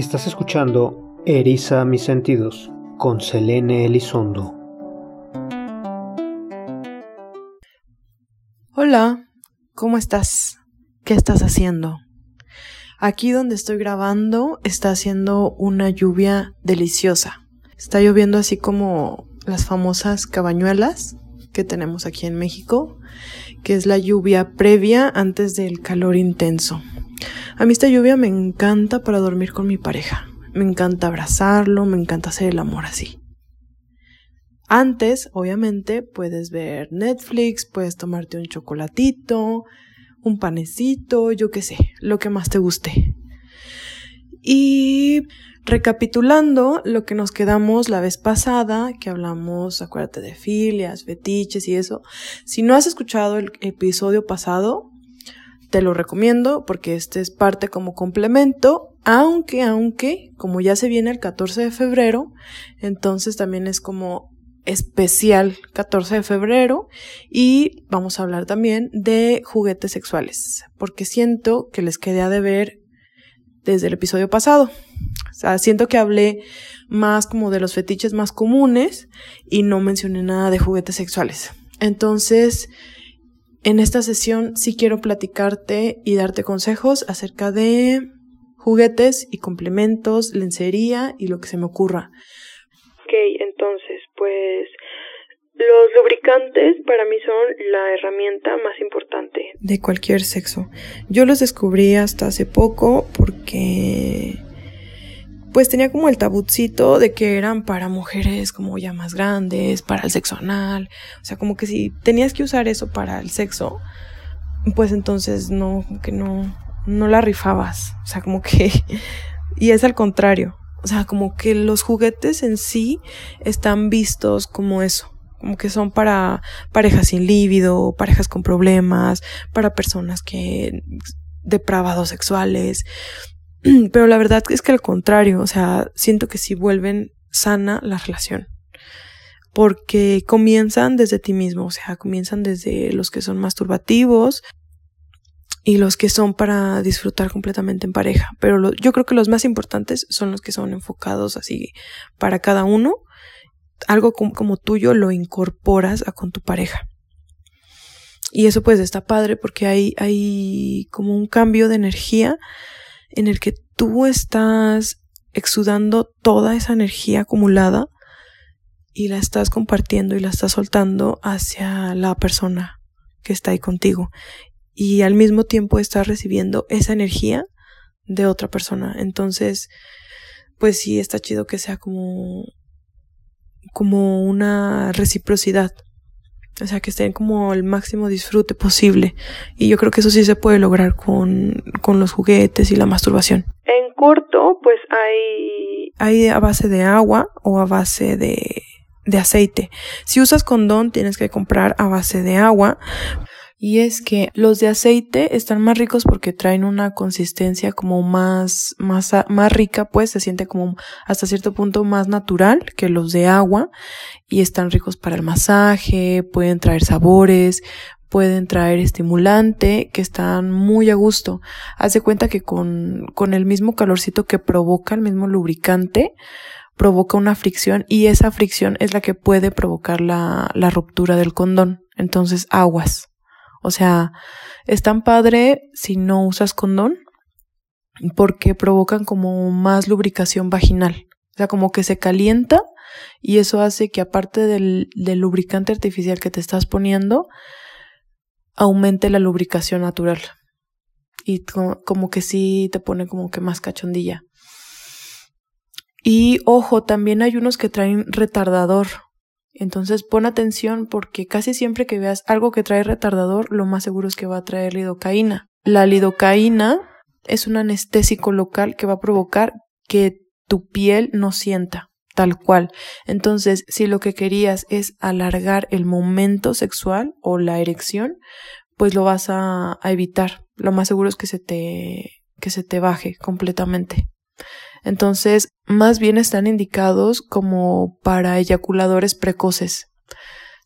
Estás escuchando Eriza mis sentidos con Selene Elizondo. Hola, ¿cómo estás? ¿Qué estás haciendo? Aquí donde estoy grabando está haciendo una lluvia deliciosa. Está lloviendo así como las famosas cabañuelas que tenemos aquí en México, que es la lluvia previa antes del calor intenso. A mí esta lluvia me encanta para dormir con mi pareja. Me encanta abrazarlo, me encanta hacer el amor así. Antes, obviamente, puedes ver Netflix, puedes tomarte un chocolatito, un panecito, yo qué sé, lo que más te guste. Y recapitulando lo que nos quedamos la vez pasada, que hablamos, acuérdate de filias, fetiches y eso. Si no has escuchado el episodio pasado, te lo recomiendo porque este es parte como complemento, aunque, aunque, como ya se viene el 14 de febrero, entonces también es como especial 14 de febrero y vamos a hablar también de juguetes sexuales, porque siento que les quedé a deber desde el episodio pasado. O sea, siento que hablé más como de los fetiches más comunes y no mencioné nada de juguetes sexuales. Entonces, en esta sesión sí quiero platicarte y darte consejos acerca de juguetes y complementos, lencería y lo que se me ocurra. Ok, entonces, pues los lubricantes para mí son la herramienta más importante. De cualquier sexo. Yo los descubrí hasta hace poco porque pues tenía como el tabucito de que eran para mujeres como ya más grandes, para el sexo anal, o sea, como que si tenías que usar eso para el sexo, pues entonces no, que no, no la rifabas, o sea, como que, y es al contrario, o sea, como que los juguetes en sí están vistos como eso, como que son para parejas sin líbido, parejas con problemas, para personas que depravados sexuales, Pero la verdad es que al contrario, o sea, siento que sí vuelven sana la relación. Porque comienzan desde ti mismo, o sea, comienzan desde los que son masturbativos y los que son para disfrutar completamente en pareja. Pero yo creo que los más importantes son los que son enfocados así para cada uno. Algo como, tuyo lo incorporas con tu pareja. Y eso pues está padre porque hay, hay como un cambio de energía en el que tú estás exudando toda esa energía acumulada y la estás compartiendo y la estás soltando hacia la persona que está ahí contigo. Y al mismo tiempo estás recibiendo esa energía de otra persona. Entonces, pues sí, está chido que sea como, como una reciprocidad. O sea, que estén como el máximo disfrute posible. Y yo creo que eso sí se puede lograr con, con los juguetes y la masturbación. En corto, pues hay... Hay a base de agua o a base de, de aceite. Si usas condón, tienes que comprar a base de agua. Y es que los de aceite están más ricos porque traen una consistencia como más, más, más rica, pues se siente como hasta cierto punto más natural que los de agua y están ricos para el masaje, pueden traer sabores, pueden traer estimulante, que están muy a gusto. Haz de cuenta que con, con el mismo calorcito que provoca el mismo lubricante, provoca una fricción y esa fricción es la que puede provocar la, la ruptura del condón. Entonces, aguas. O sea, es tan padre si no usas condón porque provocan como más lubricación vaginal. O sea, como que se calienta y eso hace que aparte del, lubricante artificial que te estás poniendo, aumente la lubricación natural. Y como que sí te pone como que más cachondilla. Y ojo, también hay unos que traen retardador. Entonces pon atención porque casi siempre que veas algo que trae retardador, lo más seguro es que va a traer lidocaína. La lidocaína es un anestésico local que va a provocar que tu piel no sienta tal cual. Entonces, si lo que querías es alargar el momento sexual o la erección, pues lo vas a, evitar. Lo más seguro es que se te, que se te baje completamente. Entonces, más bien están indicados como para eyaculadores precoces.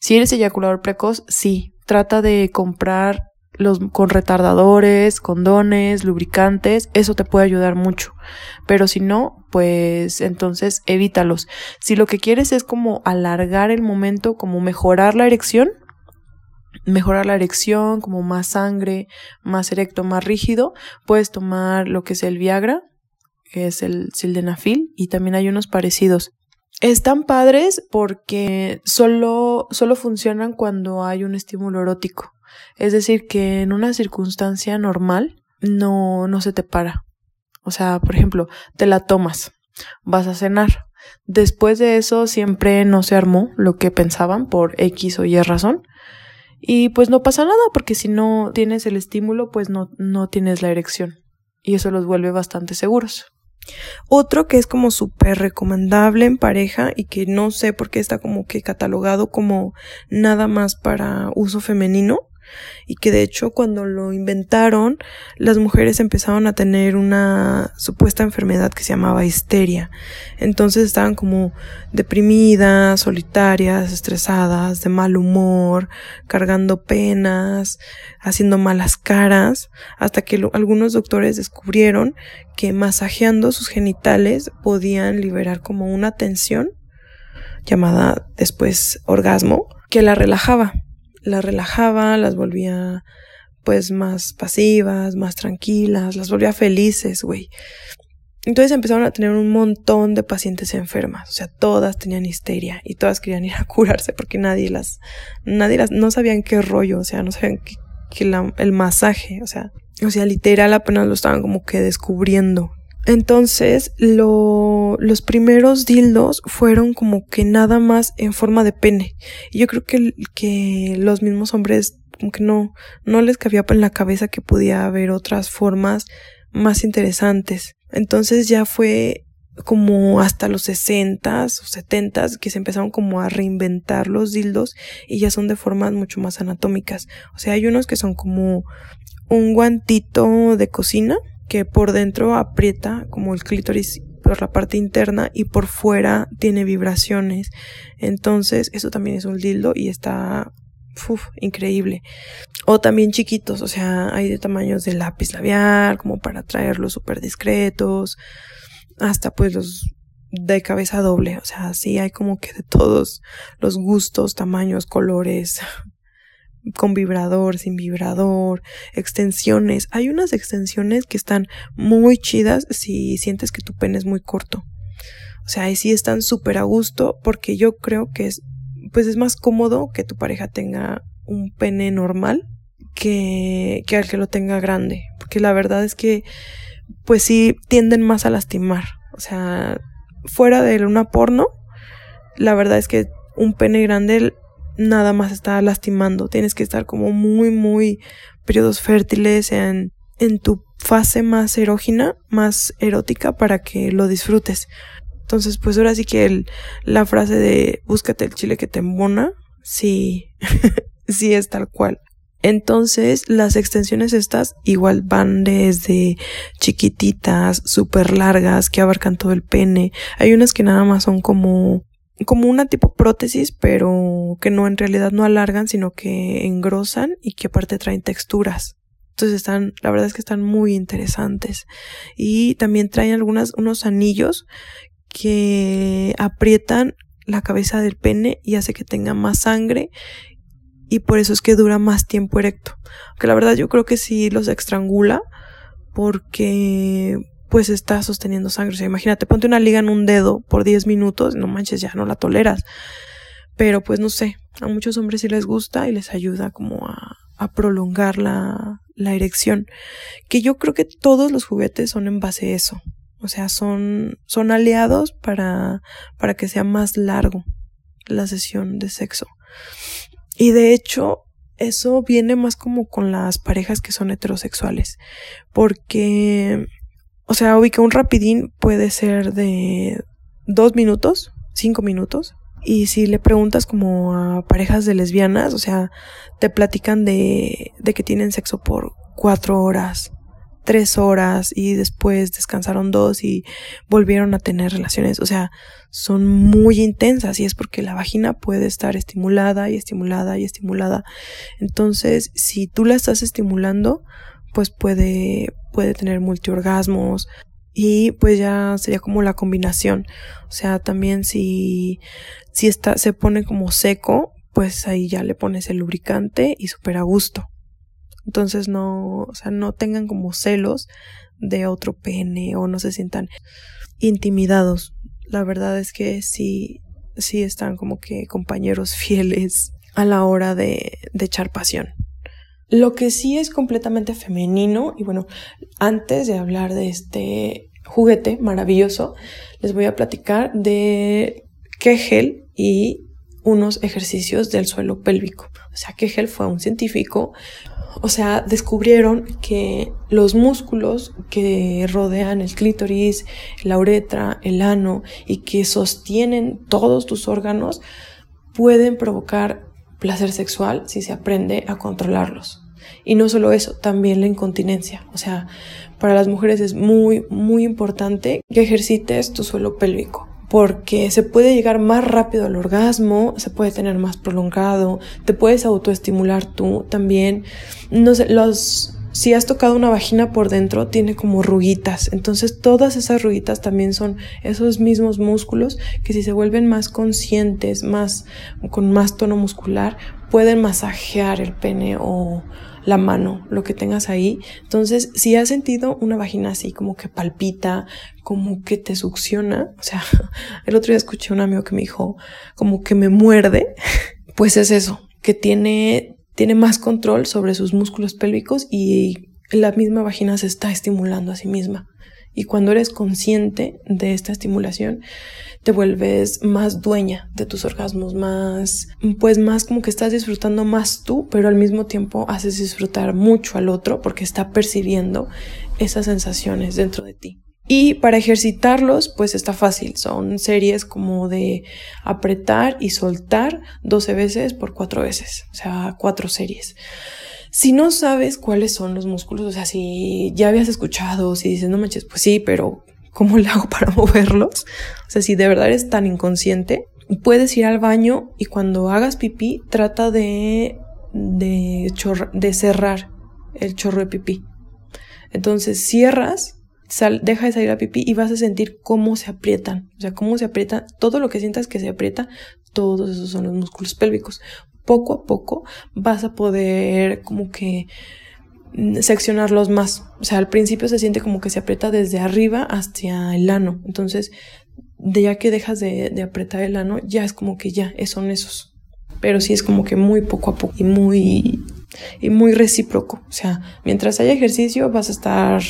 Si eres eyaculador precoz, sí, trata de comprar los con retardadores, condones, lubricantes, eso te puede ayudar mucho. Pero si no, pues entonces evítalos. Si lo que quieres es como alargar el momento, como mejorar la erección, mejorar la erección, como más sangre, más erecto, más rígido, puedes tomar lo que es el Viagra, que es el sildenafil, y también hay unos parecidos. Están padres porque solo, solo funcionan cuando hay un estímulo erótico. Es decir, que en una circunstancia normal no, no se te para. O sea, por ejemplo, te la tomas, vas a cenar. Después de eso siempre no se armó lo que pensaban por X o Y razón. Y pues no pasa nada porque si no tienes el estímulo pues no, no tienes la erección. Y eso los vuelve bastante seguros. Otro que es como súper recomendable en pareja y que no sé por qué está como que catalogado como nada más para uso femenino y que de hecho cuando lo inventaron las mujeres empezaron a tener una supuesta enfermedad que se llamaba histeria. Entonces estaban como deprimidas, solitarias, estresadas, de mal humor, cargando penas, haciendo malas caras, hasta que algunos doctores descubrieron que masajeando sus genitales podían liberar como una tensión llamada después orgasmo que la relajaba las relajaba, las volvía pues más pasivas, más tranquilas, las volvía felices, güey. Entonces empezaron a tener un montón de pacientes enfermas, o sea, todas tenían histeria y todas querían ir a curarse porque nadie las, nadie las, no sabían qué rollo, o sea, no sabían que, el masaje, o sea, o sea, literal apenas lo estaban como que descubriendo, entonces, lo, los primeros dildos fueron como que nada más en forma de pene. Y yo creo que, que los mismos hombres como que no, no les cabía en la cabeza que podía haber otras formas más interesantes. Entonces ya fue como hasta los 60 o 70 que se empezaron como a reinventar los dildos y ya son de formas mucho más anatómicas. O sea, hay unos que son como un guantito de cocina que por dentro aprieta como el clítoris por la parte interna y por fuera tiene vibraciones. Entonces, eso también es un dildo y está increíble. O también chiquitos, o sea, hay de tamaños de lápiz labial, como para traerlos súper discretos, hasta pues los de cabeza doble, o sea, sí hay como que de todos los gustos, tamaños, colores, con vibrador, sin vibrador, extensiones. Hay unas extensiones que están muy chidas si sientes que tu pene es muy corto. O sea, ahí sí están súper a gusto porque yo creo que es, pues es más cómodo que tu pareja tenga un pene normal que, que al que lo tenga grande. Porque la verdad es que, pues sí, tienden más a lastimar. O sea, fuera de una porno, la verdad es que un pene grande nada más está lastimando. Tienes que estar como muy, muy periodos fértiles en, en tu fase más erógena, más erótica para que lo disfrutes. Entonces, pues ahora sí que el, la frase de búscate el chile que te embona, sí, sí es tal cual. Entonces, las extensiones estas igual van desde chiquititas, súper largas, que abarcan todo el pene. Hay unas que nada más son como como una tipo prótesis, pero que no en realidad no alargan, sino que engrosan y que aparte traen texturas. Entonces están, la verdad es que están muy interesantes. Y también traen algunas, unos anillos que aprietan la cabeza del pene y hace que tenga más sangre y por eso es que dura más tiempo erecto. Aunque la verdad yo creo que sí los estrangula porque pues está sosteniendo sangre. O sea, imagínate, ponte una liga en un dedo por 10 minutos, no manches, ya no la toleras. Pero pues no sé, a muchos hombres sí les gusta y les ayuda como a, prolongar la, la erección. Que yo creo que todos los juguetes son en base a eso. O sea, son, son aliados para, para que sea más largo la sesión de sexo. Y de hecho, eso viene más como con las parejas que son heterosexuales. Porque o sea, que un rapidín puede ser de dos minutos, cinco minutos. Y si le preguntas como a parejas de lesbianas, o sea, te platican de, de que tienen sexo por cuatro horas, tres horas y después descansaron dos y volvieron a tener relaciones. O sea, son muy intensas y es porque la vagina puede estar estimulada y estimulada y estimulada. Entonces, si tú la estás estimulando, pues puede, puede tener multiorgasmos y pues ya sería como la combinación. O sea, también si, si está, se pone como seco, pues ahí ya le pones el lubricante y súper a gusto. Entonces no, o sea, no tengan como celos de otro pene o no se sientan intimidados. La verdad es que sí, sí están como que compañeros fieles a la hora de, de echar pasión. Lo que sí es completamente femenino, y bueno, antes de hablar de este juguete maravilloso, les voy a platicar de Kegel y unos ejercicios del suelo pélvico. O sea, Kegel fue un científico o sea, descubrieron que los músculos que rodean el clítoris, la uretra, el ano y que sostienen todos tus órganos pueden provocar placer sexual si se aprende a controlarlos. Y no solo eso, también la incontinencia. O sea, para las mujeres es muy, muy importante que ejercites tu suelo pélvico porque se puede llegar más rápido al orgasmo, se puede tener más prolongado, te puedes autoestimular tú también. No sé, los si has tocado una vagina por dentro, tiene como ruguitas. Entonces, todas esas ruguitas también son esos mismos músculos que si se vuelven más conscientes, más con más tono muscular, pueden masajear el pene o la mano, lo que tengas ahí. Entonces, si has sentido una vagina así como que palpita, como que te succiona, o sea, el otro día escuché a un amigo que me dijo como que me muerde, pues es eso, que tiene, tiene más control sobre sus músculos pélvicos y la misma vagina se está estimulando a sí misma. Y cuando eres consciente de esta estimulación, te vuelves más dueña de tus orgasmos, más, pues más como que estás disfrutando más tú, pero al mismo tiempo haces disfrutar mucho al otro porque está percibiendo esas sensaciones dentro de ti. Y para ejercitarlos, pues está fácil. Son series como de apretar y soltar 12 veces por 4 veces. O sea, 4 series. Si no sabes cuáles son los músculos, o sea, si ya habías escuchado, si dices, no manches, pues sí, pero ¿cómo le hago para moverlos? O sea, si de verdad eres tan inconsciente, puedes ir al baño y cuando hagas pipí, trata de, de, cerrar el chorro de pipí. Entonces cierras, deja de salir a pipí y vas a sentir cómo se aprietan. O sea, cómo se aprieta, todo lo que sientas que se aprieta, todos esos son los músculos pélvicos. Poco a poco vas a poder como que seccionarlos más. O sea, al principio se siente como que se aprieta desde arriba hacia el ano. Entonces, de ya que dejas de, apretar el ano, ya es como que ya son esos. Pero sí es como que muy poco a poco y muy, y muy recíproco. O sea, mientras haya ejercicio vas a estar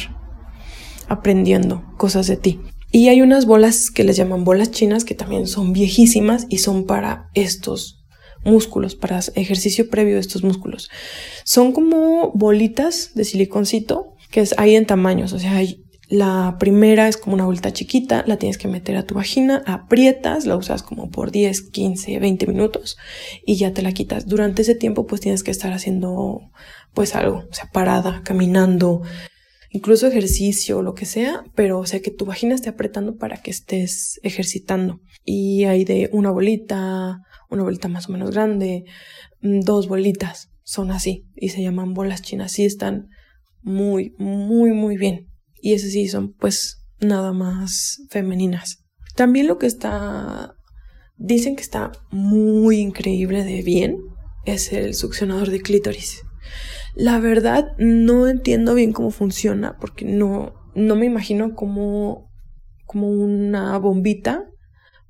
aprendiendo cosas de ti. Y hay unas bolas que les llaman bolas chinas que también son viejísimas y son para estos músculos, para ejercicio previo de estos músculos. Son como bolitas de siliconcito que es, hay en tamaños, o sea, hay, la primera es como una bolita chiquita, la tienes que meter a tu vagina, aprietas, la usas como por 10, 15, 20 minutos y ya te la quitas. Durante ese tiempo pues tienes que estar haciendo pues algo, o sea, parada, caminando, incluso ejercicio, lo que sea, pero o sea que tu vagina esté apretando para que estés ejercitando. Y hay de una bolita, una bolita más o menos grande, mm, dos bolitas, son así y se llaman bolas chinas, sí están muy, muy, muy bien. Y esas sí son pues nada más femeninas. También lo que está, dicen que está muy increíble de bien es el succionador de clítoris. La verdad no entiendo bien cómo funciona porque no, no me imagino como, como una bombita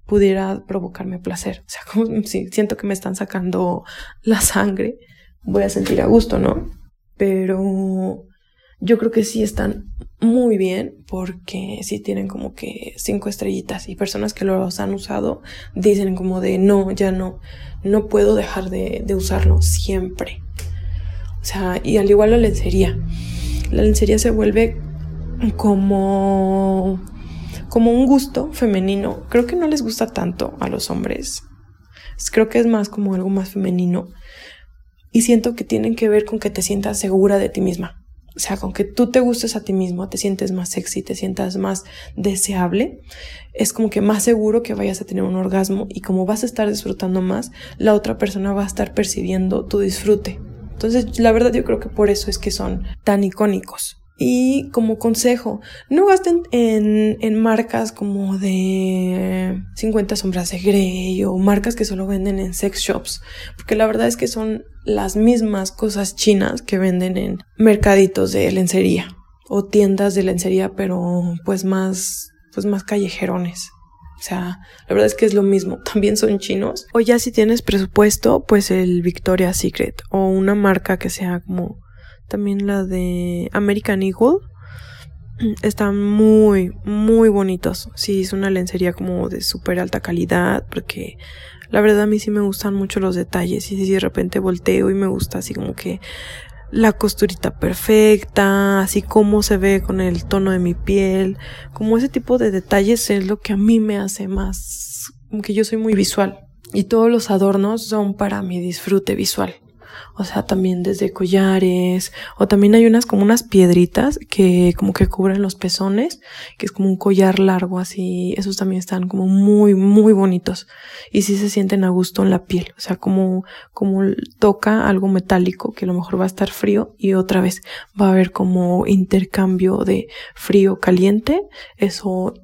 pudiera provocarme placer. O sea, como si siento que me están sacando la sangre, voy a sentir a gusto, ¿no? Pero yo creo que sí están muy bien porque sí tienen como que cinco estrellitas y personas que los han usado dicen como de no, ya no, no puedo dejar de, de usarlo siempre. O sea, y al igual la lencería. La lencería se vuelve como como un gusto femenino. Creo que no les gusta tanto a los hombres. Creo que es más como algo más femenino. Y siento que tienen que ver con que te sientas segura de ti misma. O sea, con que tú te gustes a ti mismo, te sientes más sexy, te sientas más deseable, es como que más seguro que vayas a tener un orgasmo y como vas a estar disfrutando más, la otra persona va a estar percibiendo tu disfrute. Entonces, la verdad yo creo que por eso es que son tan icónicos. Y como consejo, no gasten en, en, marcas como de 50 sombras de Grey o marcas que solo venden en sex shops, porque la verdad es que son las mismas cosas chinas que venden en mercaditos de lencería o tiendas de lencería, pero pues más, pues más callejerones. O sea, la verdad es que es lo mismo. También son chinos. O ya si tienes presupuesto, pues el Victoria's Secret o una marca que sea como también la de American Eagle. Están muy, muy bonitos. Sí, es una lencería como de súper alta calidad, porque la verdad a mí sí me gustan mucho los detalles. Y si de repente volteo y me gusta así como que la costurita perfecta, así como se ve con el tono de mi piel, como ese tipo de detalles es lo que a mí me hace más, como que yo soy muy visual y todos los adornos son para mi disfrute visual o sea, también desde collares, o también hay unas como unas piedritas que como que cubren los pezones, que es como un collar largo así, esos también están como muy, muy bonitos y sí se sienten a gusto en la piel, o sea, como, como toca algo metálico que a lo mejor va a estar frío y otra vez va a haber como intercambio de frío caliente, eso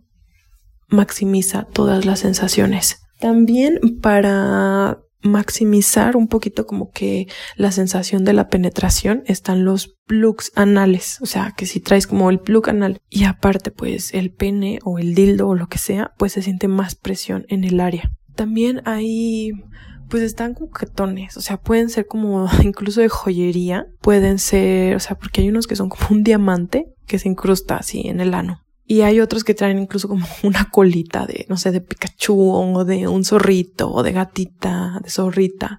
maximiza todas las sensaciones. También para maximizar un poquito como que la sensación de la penetración están los plugs anales, o sea, que si traes como el plug anal y aparte pues el pene o el dildo o lo que sea, pues se siente más presión en el área. También hay pues están coquetones, o sea, pueden ser como incluso de joyería, pueden ser, o sea, porque hay unos que son como un diamante que se incrusta así en el ano. Y hay otros que traen incluso como una colita de, no sé, de Pikachu o de un zorrito o de gatita, de zorrita,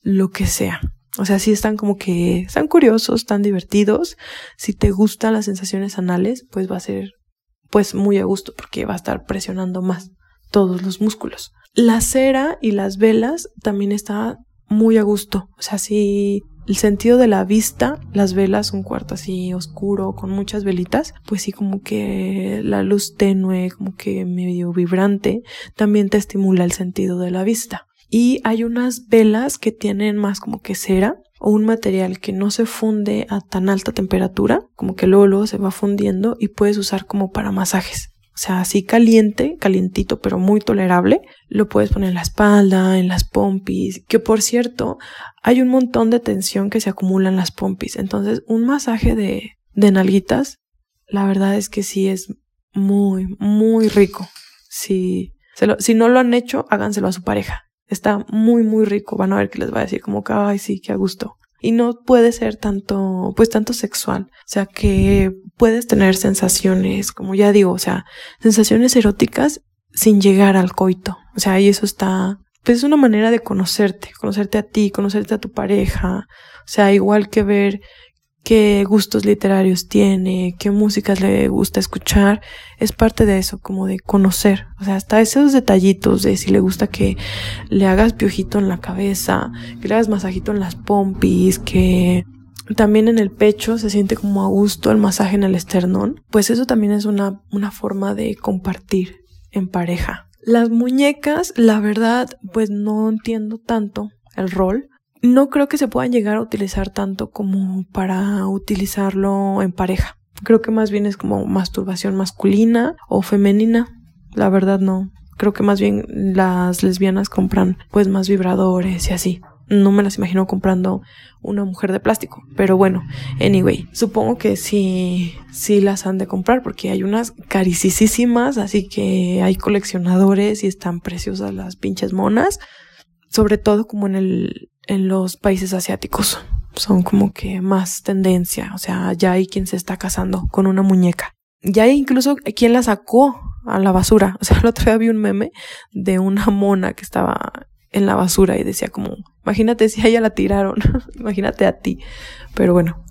lo que sea. O sea, sí están como que, están curiosos, están divertidos. Si te gustan las sensaciones anales, pues va a ser, pues muy a gusto porque va a estar presionando más todos los músculos. La cera y las velas también está muy a gusto. O sea, si el sentido de la vista, las velas, un cuarto así oscuro con muchas velitas, pues sí como que la luz tenue, como que medio vibrante, también te estimula el sentido de la vista. Y hay unas velas que tienen más como que cera o un material que no se funde a tan alta temperatura, como que luego, luego se va fundiendo y puedes usar como para masajes. O sea, así caliente, calientito, pero muy tolerable. Lo puedes poner en la espalda, en las pompis, que por cierto, hay un montón de tensión que se acumula en las pompis. Entonces, un masaje de, de nalguitas, la verdad es que sí es muy, muy rico. Si, si no lo han hecho, háganselo a su pareja. Está muy, muy rico. Van a ver que les va a decir como que, ay, sí, qué a gusto y no puede ser tanto, pues tanto sexual. O sea, que puedes tener sensaciones, como ya digo, o sea, sensaciones eróticas sin llegar al coito. O sea, y eso está, pues es una manera de conocerte, conocerte a ti, conocerte a tu pareja. O sea, igual que ver qué gustos literarios tiene, qué músicas le gusta escuchar, es parte de eso, como de conocer. O sea, hasta esos detallitos de si le gusta que le hagas piojito en la cabeza, que le hagas masajito en las pompis, que también en el pecho se siente como a gusto el masaje en el esternón, pues eso también es una, una forma de compartir en pareja. Las muñecas, la verdad, pues no entiendo tanto el rol, no creo que se puedan llegar a utilizar tanto como para utilizarlo en pareja. Creo que más bien es como masturbación masculina o femenina. La verdad no. Creo que más bien las lesbianas compran pues más vibradores y así. No me las imagino comprando una mujer de plástico. Pero bueno, anyway, supongo que sí, sí las han de comprar porque hay unas carísimas, así que hay coleccionadores y están preciosas las pinches monas. Sobre todo como en el en los países asiáticos. Son como que más tendencia. O sea, ya hay quien se está casando con una muñeca. Ya hay incluso quien la sacó a la basura. O sea, el otro día vi un meme de una mona que estaba en la basura y decía como, imagínate si a ella la tiraron, imagínate a ti. Pero bueno,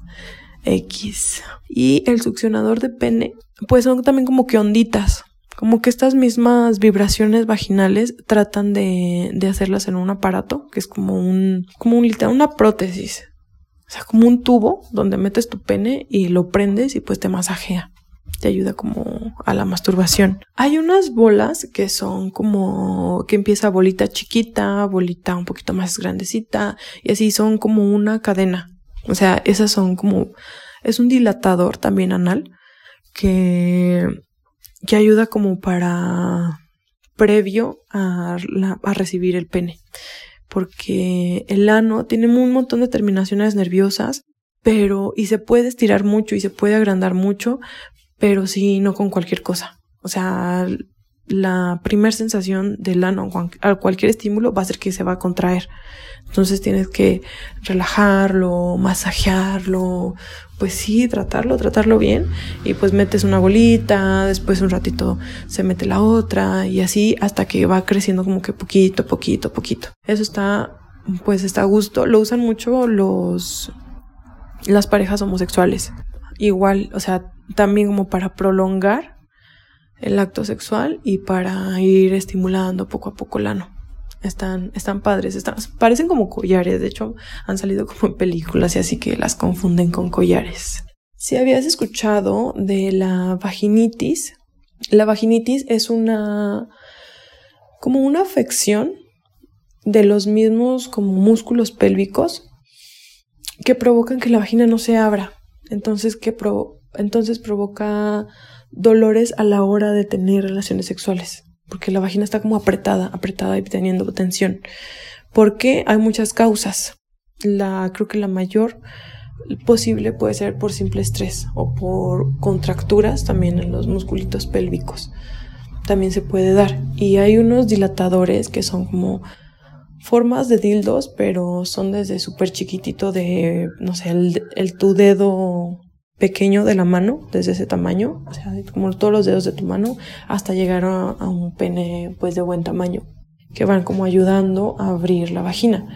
X. Y el succionador de pene, pues son también como que onditas como que estas mismas vibraciones vaginales tratan de, de hacerlas en un aparato, que es como un, como un, una prótesis. O sea, como un tubo donde metes tu pene y lo prendes y pues te masajea. Te ayuda como a la masturbación. Hay unas bolas que son como que empieza bolita chiquita, bolita un poquito más grandecita y así son como una cadena. O sea, esas son como es un dilatador también anal que que ayuda como para previo a, a recibir el pene porque el ano tiene un montón de terminaciones nerviosas, pero y se puede estirar mucho y se puede agrandar mucho, pero sí no con cualquier cosa. O sea, la primera sensación del ano a cualquier estímulo va a ser que se va a contraer. Entonces tienes que relajarlo, masajearlo, pues sí, tratarlo, tratarlo bien. Y pues metes una bolita, después un ratito se mete la otra y así hasta que va creciendo como que poquito, poquito, poquito. Eso está, pues está a gusto. Lo usan mucho los, las parejas homosexuales. Igual, o sea, también como para prolongar el acto sexual y para ir estimulando poco a poco el ano. Están, están padres, están, parecen como collares, de hecho han salido como en películas y así que las confunden con collares. Si habías escuchado de la vaginitis, la vaginitis es una como una afección de los mismos como músculos pélvicos que provocan que la vagina no se abra. Entonces, que entonces provoca dolores a la hora de tener relaciones sexuales, porque la vagina está como apretada, apretada y teniendo tensión. Porque hay muchas causas. La creo que la mayor posible puede ser por simple estrés o por contracturas también en los musculitos pélvicos. También se puede dar. Y hay unos dilatadores que son como formas de dildos, pero son desde súper chiquitito de, no sé, el, el, tu dedo pequeño de la mano, desde ese tamaño, o sea, como todos los dedos de tu mano, hasta llegar a, un pene pues de buen tamaño, que van como ayudando a abrir la vagina.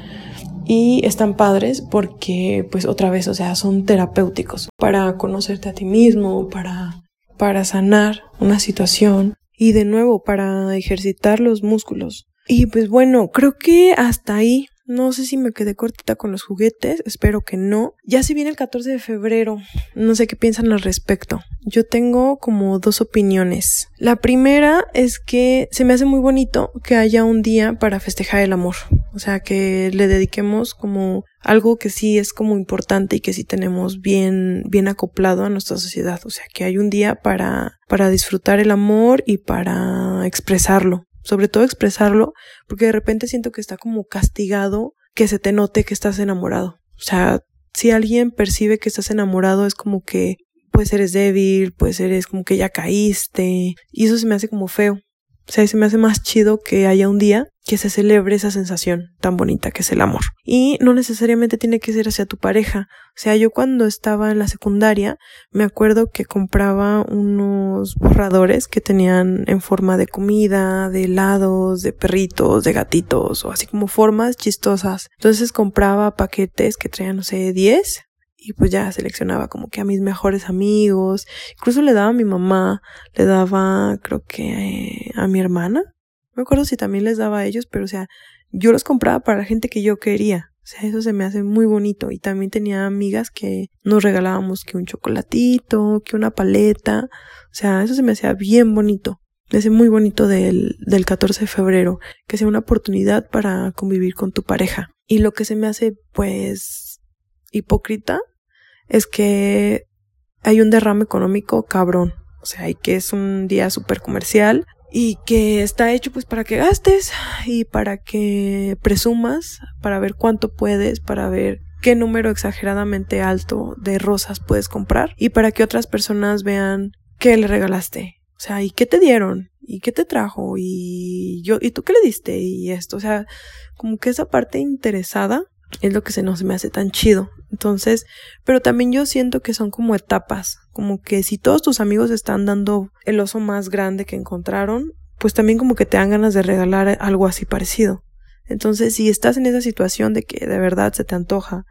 Y están padres porque pues otra vez, o sea, son terapéuticos para conocerte a ti mismo, para, para sanar una situación y de nuevo para ejercitar los músculos. Y pues bueno, creo que hasta ahí no sé si me quedé cortita con los juguetes, espero que no. Ya se viene el 14 de febrero, no sé qué piensan al respecto. Yo tengo como dos opiniones. La primera es que se me hace muy bonito que haya un día para festejar el amor. O sea, que le dediquemos como algo que sí es como importante y que sí tenemos bien, bien acoplado a nuestra sociedad. O sea, que hay un día para, para disfrutar el amor y para expresarlo sobre todo expresarlo, porque de repente siento que está como castigado que se te note que estás enamorado. O sea, si alguien percibe que estás enamorado es como que pues eres débil, pues eres como que ya caíste, y eso se me hace como feo. O sea, se me hace más chido que haya un día que se celebre esa sensación tan bonita que es el amor. Y no necesariamente tiene que ser hacia tu pareja. O sea, yo cuando estaba en la secundaria me acuerdo que compraba unos borradores que tenían en forma de comida, de helados, de perritos, de gatitos o así como formas chistosas. Entonces compraba paquetes que traían, no sé, 10 y pues ya seleccionaba como que a mis mejores amigos, incluso le daba a mi mamá, le daba creo que a mi hermana, no me acuerdo si también les daba a ellos, pero o sea, yo los compraba para la gente que yo quería. O sea, eso se me hace muy bonito. Y también tenía amigas que nos regalábamos que un chocolatito, que una paleta. O sea, eso se me hacía bien bonito. Me hace muy bonito del, del 14 de febrero. Que sea una oportunidad para convivir con tu pareja. Y lo que se me hace, pues, hipócrita es que hay un derrame económico cabrón. O sea, y que es un día súper comercial y que está hecho pues para que gastes y para que presumas, para ver cuánto puedes, para ver qué número exageradamente alto de rosas puedes comprar y para que otras personas vean qué le regalaste. O sea, ¿y qué te dieron? ¿Y qué te trajo? ¿Y yo y tú qué le diste? Y esto, o sea, como que esa parte interesada es lo que se nos me hace tan chido. Entonces, pero también yo siento que son como etapas, como que si todos tus amigos están dando el oso más grande que encontraron, pues también como que te dan ganas de regalar algo así parecido. Entonces, si estás en esa situación de que de verdad se te antoja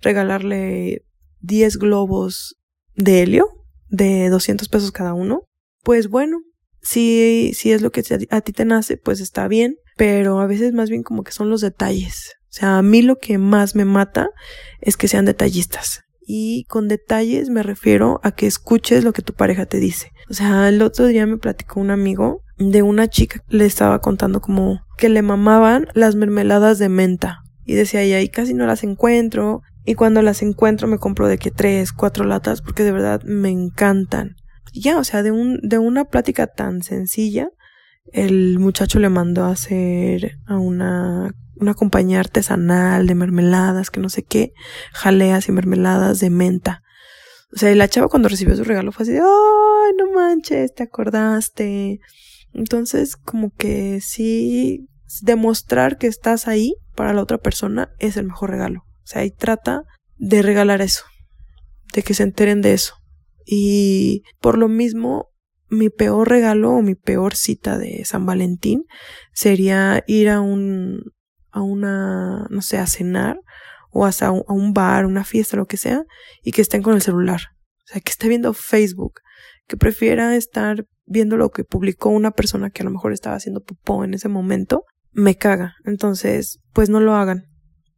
regalarle 10 globos de helio de 200 pesos cada uno, pues bueno, si, si es lo que a ti te nace, pues está bien, pero a veces más bien como que son los detalles, O sea, a mí lo que más me mata es que sean detallistas. Y con detalles me refiero a que escuches lo que tu pareja te dice. O sea, el otro día me platicó un amigo de una chica, le estaba contando como que le mamaban las mermeladas de menta. Y decía, y ahí casi no las encuentro. Y cuando las encuentro me compro de que tres, cuatro latas porque de verdad me encantan. ya, o sea, de un, de una plática tan sencilla, el muchacho le mandó a hacer a una, una compañía artesanal de mermeladas, que no sé qué, jaleas y mermeladas de menta. O sea, la chava cuando recibió su regalo fue así ay, no manches, te acordaste. Entonces, como que sí, demostrar que estás ahí para la otra persona es el mejor regalo. O sea, y trata de regalar eso, de que se enteren de eso. Y por lo mismo, mi peor regalo o mi peor cita de San Valentín sería ir a un, a una, no sé, a cenar o hasta a un bar, una fiesta, lo que sea, y que estén con el celular. O sea, que esté viendo Facebook, que prefiera estar viendo lo que publicó una persona que a lo mejor estaba haciendo popó en ese momento, me caga. Entonces, pues no lo hagan.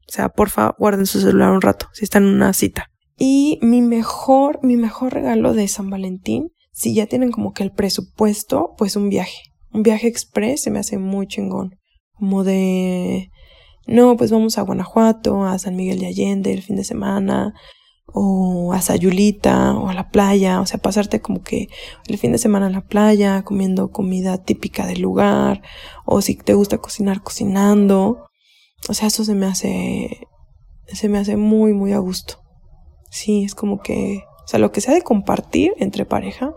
O sea, porfa, guarden su celular un rato, si están en una cita. Y mi mejor, mi mejor regalo de San Valentín, si ya tienen como que el presupuesto, pues un viaje. Un viaje express se me hace muy chingón. Como de, no, pues vamos a Guanajuato, a San Miguel de Allende el fin de semana, o a Sayulita, o a la playa, o sea, pasarte como que el fin de semana en la playa, comiendo comida típica del lugar, o si te gusta cocinar, cocinando. O sea, eso se me hace, se me hace muy, muy a gusto. Sí, es como que, o sea, lo que sea de compartir entre pareja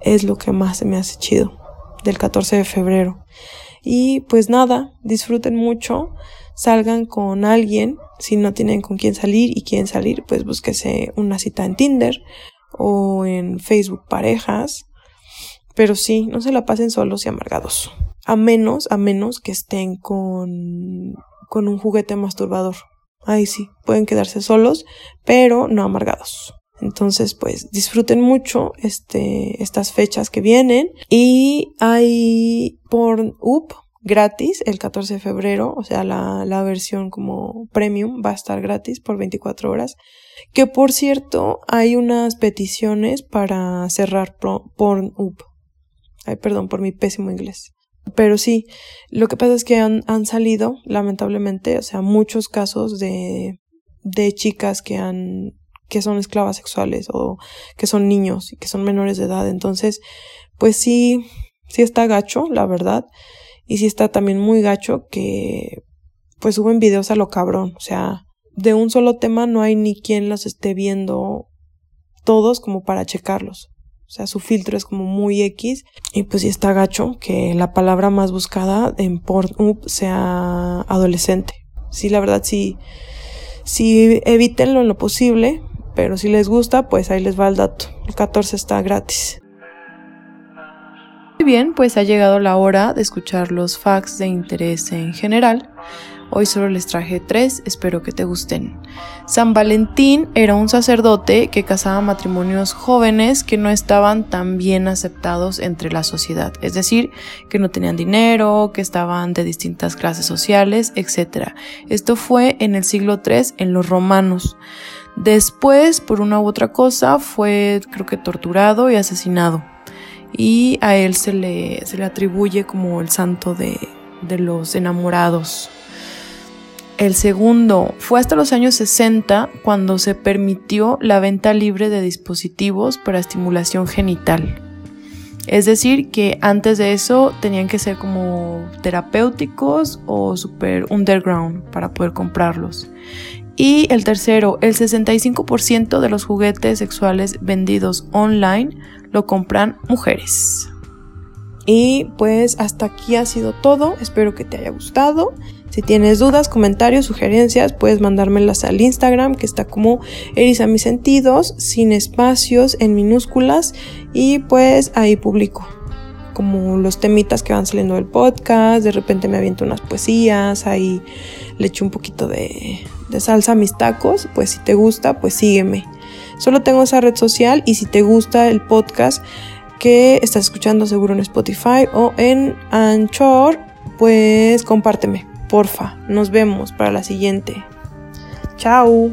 es lo que más se me hace chido del 14 de febrero. Y pues nada, disfruten mucho, salgan con alguien, si no tienen con quién salir y quieren salir, pues búsquese una cita en Tinder o en Facebook parejas. Pero sí, no se la pasen solos y amargados. A menos, a menos que estén con con un juguete masturbador. Ahí sí, pueden quedarse solos, pero no amargados. Entonces, pues disfruten mucho este, estas fechas que vienen. Y hay Pornhub gratis el 14 de febrero, o sea, la, la versión como premium va a estar gratis por 24 horas. Que por cierto, hay unas peticiones para cerrar Pornhub. Ay, perdón por mi pésimo inglés. Pero sí, lo que pasa es que han, han salido, lamentablemente, o sea, muchos casos de, de chicas que han que son esclavas sexuales o que son niños y que son menores de edad. Entonces, pues sí, sí está gacho, la verdad. Y sí está también muy gacho que pues suben videos a lo cabrón. O sea, de un solo tema no hay ni quien los esté viendo todos como para checarlos. O sea, su filtro es como muy X. Y pues sí está gacho que la palabra más buscada en Pornhub sea adolescente. Sí, la verdad sí. Sí, evítenlo en lo posible. Pero si les gusta, pues ahí les va el dato. El 14 está gratis. Muy bien, pues ha llegado la hora de escuchar los facts de interés en general. Hoy solo les traje tres, espero que te gusten. San Valentín era un sacerdote que casaba matrimonios jóvenes que no estaban tan bien aceptados entre la sociedad, es decir, que no tenían dinero, que estaban de distintas clases sociales, etc. Esto fue en el siglo III en los romanos. Después, por una u otra cosa, fue creo que torturado y asesinado. Y a él se le, se le atribuye como el santo de, de los enamorados. El segundo fue hasta los años 60 cuando se permitió la venta libre de dispositivos para estimulación genital. Es decir, que antes de eso tenían que ser como terapéuticos o super underground para poder comprarlos. Y el tercero, el 65% de los juguetes sexuales vendidos online lo compran mujeres. Y pues hasta aquí ha sido todo, espero que te haya gustado. Si tienes dudas, comentarios, sugerencias, puedes mandármelas al Instagram que está como Erisa mis sentidos, sin espacios, en minúsculas y pues ahí publico como los temitas que van saliendo del podcast, de repente me aviento unas poesías, ahí le echo un poquito de, de salsa a mis tacos, pues si te gusta, pues sígueme. Solo tengo esa red social y si te gusta el podcast que estás escuchando seguro en Spotify o en Anchor, pues compárteme Porfa, nos vemos para la siguiente. Chao.